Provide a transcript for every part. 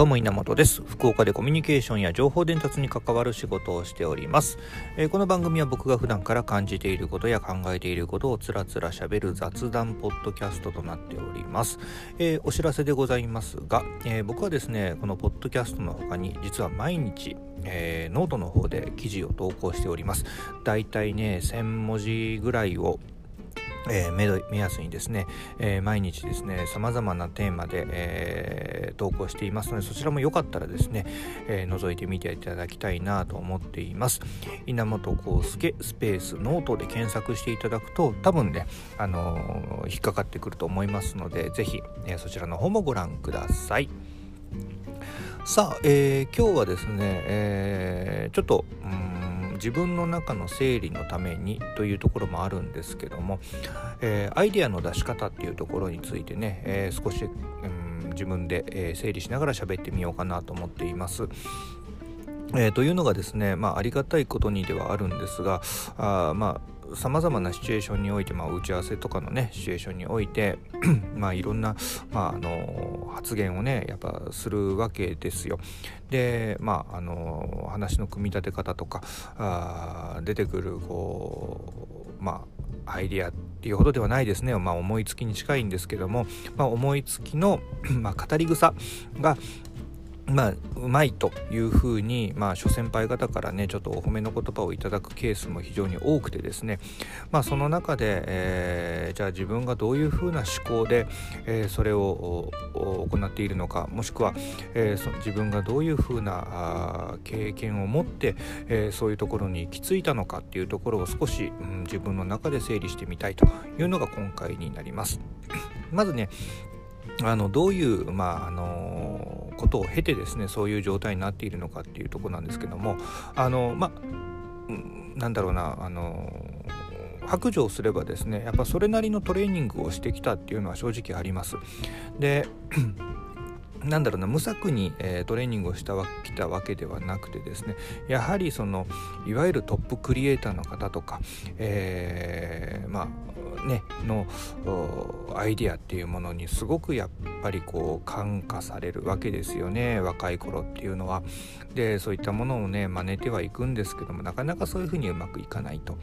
どうも稲本です。福岡でコミュニケーションや情報伝達に関わる仕事をしております、えー、この番組は僕が普段から感じていることや考えていることをつらつらしゃべる雑談ポッドキャストとなっております、えー、お知らせでございますが、えー、僕はですねこのポッドキャストの他に実は毎日えー、ノートの方で記事を投稿しております。だいたいね、1000文字ぐらいをえー、目安にですね、えー、毎日ですね、様々なテーマで、えー、投稿していますので、そちらもよかったらですね、え覗いてみていただきたいなと思っています。稲本康介スペースノートで検索していただくと、多分ね、あの引っかかってくると思いますので、ぜひ、えそちらの方もご覧ください。さあ、え今日はですね、えちょっと、うん自分の中の整理のためにというところもあるんですけども、えー、アイデアの出し方っていうところについてね、えー、少し、うん、自分で、え、整理しながら喋ってみようかなと思っています。え、というのがですね、まあ、ありがたいことにではあるんですがあまあさまざまなシチュエーションにおいて、まあ、打ち合わせとかのねシチュエーションにおいて まあいろんな、まあ、あの発言をねやっぱするわけですよ。でまああの話の組み立て方とかあ出てくるこうまあアイディアっていうほどではないですね、まあ、思いつきに近いんですけども、まあ、思いつきの、まあ、語り草が、まあ、うまいというふうに、まあ、諸先輩方からねちょっとお褒めの言葉をいただくケースも非常に多くてですね、まあ、その中で、えー、じゃあ自分がどういうふうな思考で、えー、それを行っているのかもしくは、えー、そ自分がどういうふうな経験を持って、えそういうところに行き着いたのかっていうところを少し、うん、自分の中で整理してみたいというのが今回になります。まずねあのどういう、まああのことを経てですねそういう状態になっているのかっていうとこなんですけどもあのまあなんだろうなあの白状すればですねやっぱそれなりのトレーニングをしてきたっていうのは正直あります。でなんだろうな無策に、えー、トレーニングをしたわきたわけではなくてですねやはりそのいわゆるトップクリエイターの方とか、えー、まあねのアイディアっていうものにすごくやっぱりこう感化されるわけですよね若い頃っていうのは。でそういったものをね真似てはいくんですけどもなかなかそういうふうにうまくいかないと。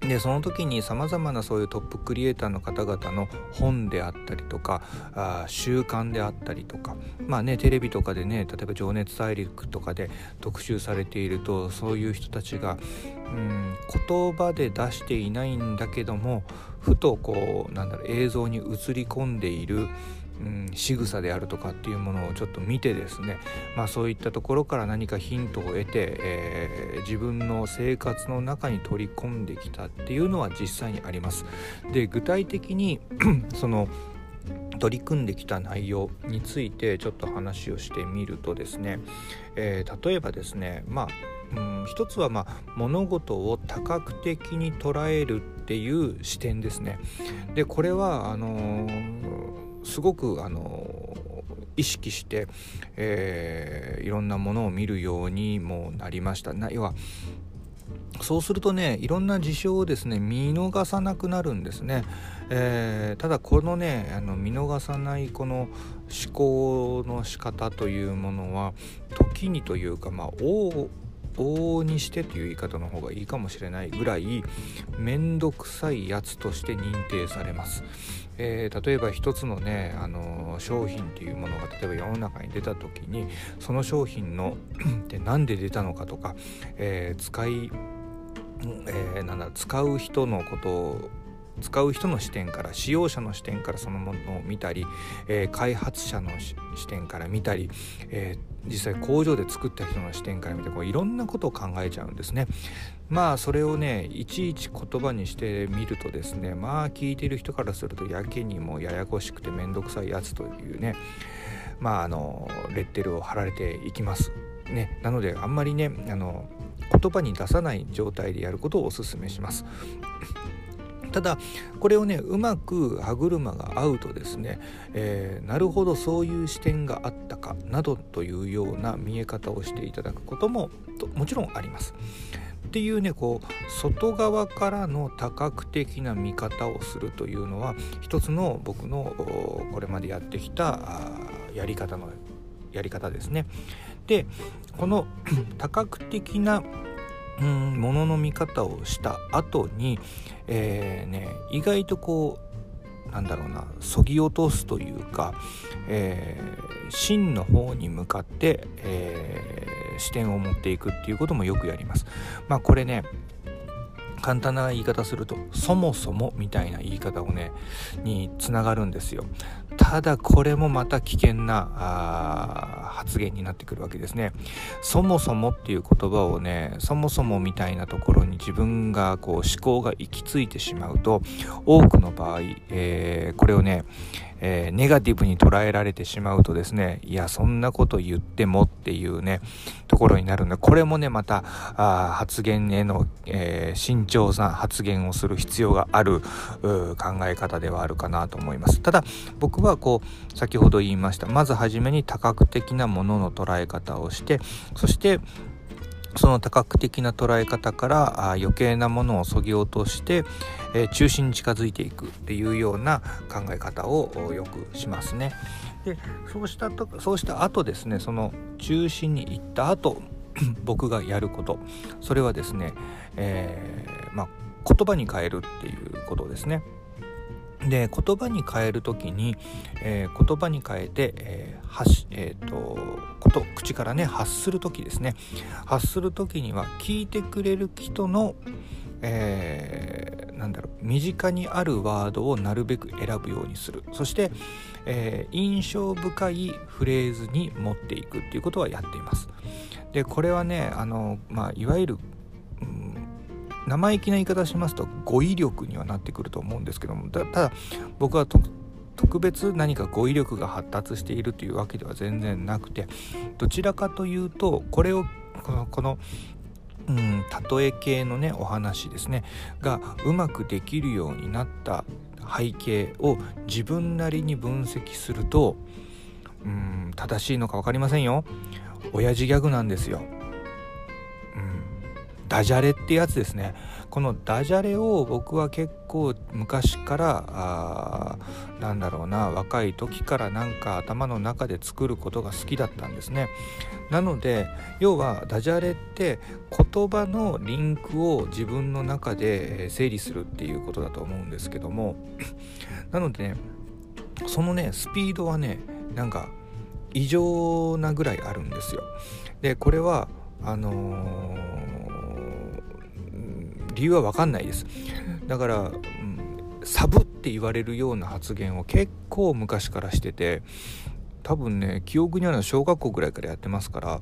でその時にさまざまなそういうトップクリエイターの方々の本であったりとかあ習慣であったりとかまあねテレビとかでね例えば「情熱大陸」とかで特集されているとそういう人たちがうん言葉で出していないんだけどもふとこうなんだろう映像に映り込んでいるうん、仕草であるとかっていうものをちょっと見てですね、まあ、そういったところから何かヒントを得て、えー、自分の生活の中に取り込んできたっていうのは実際にあります。で具体的に その取り組んできた内容についてちょっと話をしてみるとですね、えー、例えばですねまあうん、一つは、まあ、物事を多角的に捉えるっていう視点ですね。でこれはあのーすごくあの意識して、えー、いろんなものを見るようにもなりましたな要はそうするとねいろんな事象をですね見逃さなくなるんですね、えー、ただこのねあの見逃さないこの思考の仕方というものは時にというかまあ往々にしてという言い方の方がいいかもしれないぐらい面倒くさいやつとして認定されます。えー、例えば一つのね、あの商品っていうものが例えば世の中に出た時にその商品の で何で出たのかとか、えー、使い、えー、なんだ使う人のことを使う人の視点から使用者の視点からそのものを見たり、えー、開発者の視点から見たり、えー、実際工場で作った人の視点から見てこういろんなことを考えちゃうんですね。まあそれをねいちいち言葉にしてみるとですねまあ聞いてる人からするとやけにもややこしくて面倒くさいやつというねまああのレッテルを貼られていきます。ね、なのであんまりねあの言葉に出さない状態でやることをおすすめします。ただこれをねうまく歯車が合うとですね、えー、なるほどそういう視点があったかなどというような見え方をしていただくことももちろんあります。っていうねこう外側からの多角的な見方をするというのは一つの僕のこれまでやってきたやり方のやり方ですね。でこの 多角的なうんものの見方をした後に、えーね、意外とこうなんだろうなそぎ落とすというか、えー、真の方に向かって、えー、視点を持っていくっていうこともよくやります。まあこれね簡単な言い方するとそもそもみたいな言い方をねにつながるんですよただこれもまた危険な発言になってくるわけですね。そもそもっていう言葉をねそもそもみたいなところに自分がこう思考が行き着いてしまうと多くの場合、えー、これをねえー、ネガティブに捉えられてしまうとですね、いや、そんなこと言ってもっていうね、ところになるんで、これもね、また、あ発言への、えー、慎重な発言をする必要がある考え方ではあるかなと思います。ただ、僕はこう、先ほど言いました、まずはじめに多角的なものの捉え方をして、そして、その多角的な捉え方からあ余計なものをそぎ落として、えー、中心に近づいていくっていうような考え方をよくしますね。でそうしたとそうした後ですねその中心に行った後 僕がやることそれはですね、えー、まあ、言葉に変えるっていうことですね。で言葉に変える時に、えー、言葉に変えて、えー発えーと、こと口からね発する時ですね。発する時には聞いてくれる人の、えー、なんだろう身近にあるワードをなるべく選ぶようにする。そして、えー、印象深いフレーズに持っていくっていうことはやっています。でこれはねあの、まあ、いわゆる、生意気な言い方しますと語彙力にはなってくると思うんですけどもただ僕は特別何か語彙力が発達しているというわけでは全然なくてどちらかというとこれをこのこのうん、例え系のねお話ですねがうまくできるようになった背景を自分なりに分析するとうん正しいのか分かりませんよ。親父ギャグなんですよ。ダジャレってやつですね。このダジャレを僕は結構昔からあなんだろうな若い時からなんか頭の中で作ることが好きだったんですね。なので要はダジャレって言葉のリンクを自分の中で整理するっていうことだと思うんですけども。なのでねそのねスピードはねなんか異常なぐらいあるんですよ。でこれはあのー理由は分かんないですだから、うん、サブって言われるような発言を結構昔からしてて多分ね記憶にあるのは小学校ぐらいからやってますから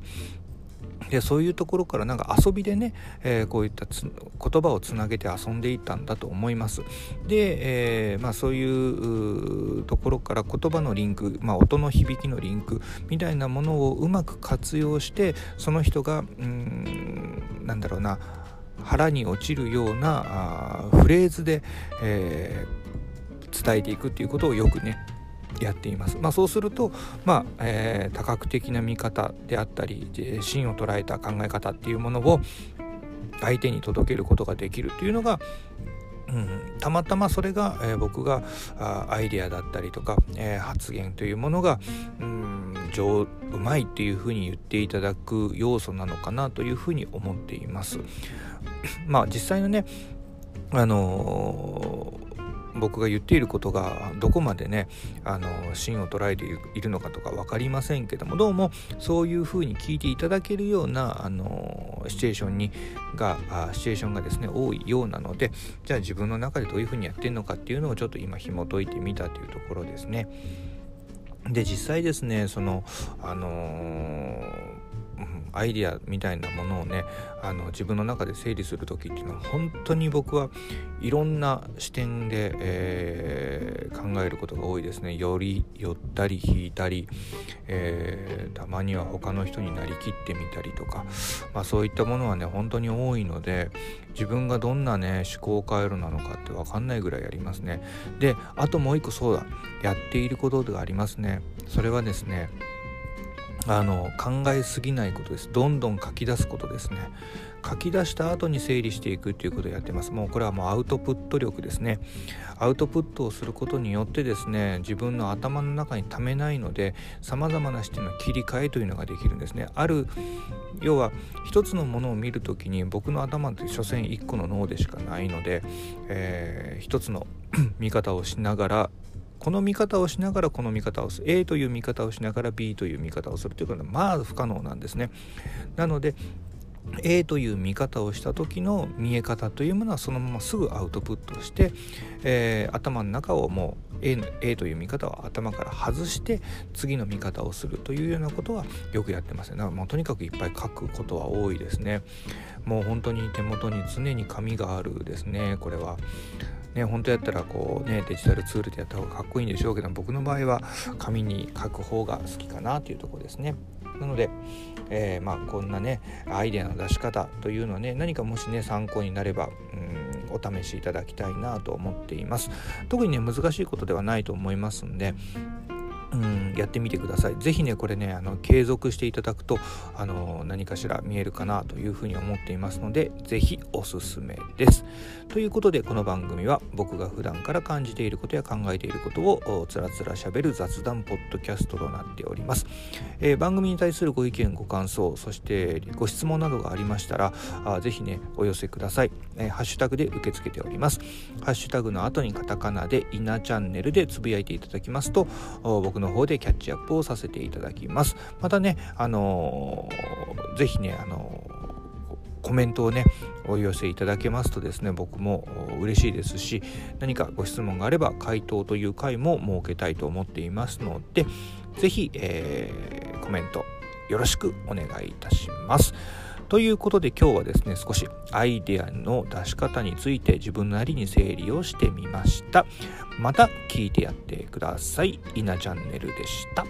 でそういうところからなんか遊びでね、えー、こういった言葉をつなげて遊んでいたんだと思います。で、えー、まあ、そういうところから言葉のリンク、まあ、音の響きのリンクみたいなものをうまく活用してその人がうんなんだろうな腹に落ちるようなフレーズで、えー、伝えていくっていうことをよくねやっています。まあ、そうすると、まあえー、多角的な見方であったり芯を捉えた考え方っていうものを相手に届けることができるというのがうん、たまたまそれが、えー、僕があアイデアだったりとか、えー、発言というものが、うん、上うまいっていうふうに言っていただく要素なのかなというふうに思っています。まあ実際のねあのー僕が言っていることがどこまでねあの芯を捉えているのかとか分かりませんけどもどうもそういうふうに聞いていただけるようなあのシチュエーションにがあシチュエーションがですね多いようなのでじゃあ自分の中でどういうふうにやってるのかっていうのをちょっと今紐解いてみたというところですね。で実際ですねそのあのーアイディアみたいなものをねあの自分の中で整理する時っていうのは本当に僕はいろんな視点で、えー、考えることが多いですね。より寄ったり引いたり、えー、たまには他の人になりきってみたりとか、まあ、そういったものはね本当に多いので自分がどんなね思考回路なのかって分かんないぐらいありますね。であともう一個そうだ。やっていることがありますね。それはですねあの考えすぎないことです。どんどん書き出すことですね。書き出した後に整理していくっていうことをやってます。もうこれはもうアウトプット力ですね。アウトプットをすることによってですね自分の頭の中にためないのでさまざまな視点の切り替えというのができるんですね。ある要は一つのものを見る時に僕の頭って所詮一個の脳でしかないので、えー、一つの 見方をしながらこの見方をしながらこの見方をする A という見方をしながら B という見方をするということはまあ不可能なんですね。なので A という見方をした時の見え方というものはそのまますぐアウトプットして、えー、頭の中をもう A, A という見方を頭から外して次の見方をするというようなことはよくやってますね。だからもうとにかくいっぱい書くことは多いですね。もう本当に手元に常に紙があるですね。これは。ね、本当やったらこうねデジタルツールでやった方がかっこいいんでしょうけど僕の場合は紙に書く方が好きかなというとこですね。なので、えー、まあこんなねアイデアの出し方というのはね何かもしね参考になればうんお試しいただきたいなと思っています。特にね難しいことではないと思いますんでうんやってみてください。是非ねこれねあの継続していただくとあの何かしら見えるかなというふうに思っていますので是非おすすめです。ということでこの番組は僕が普段から感じていることや考えていることをつらつらしゃべる雑談ポッドキャストとなっております。えー、番組に対するご意見ご感想そしてご質問などがありましたらあぜひねお寄せください、えー、ハッシュタグで受け付けております。ハッシュタグの後にカタカナでイナチャンネルでつぶやいていただきますと僕の方でキャッチアップをさせていただきます。またね、あのー、ぜひね、あのコメントをねお寄せいただけますとですね僕も嬉しいですし何かご質問があれば回答という回も設けたいと思っていますので是非、えー、コメントよろしくお願いいたします。ということで今日はですね少しアイデアの出し方について自分なりに整理をしてみました。また聞いてやってください。稲チャンネルでした。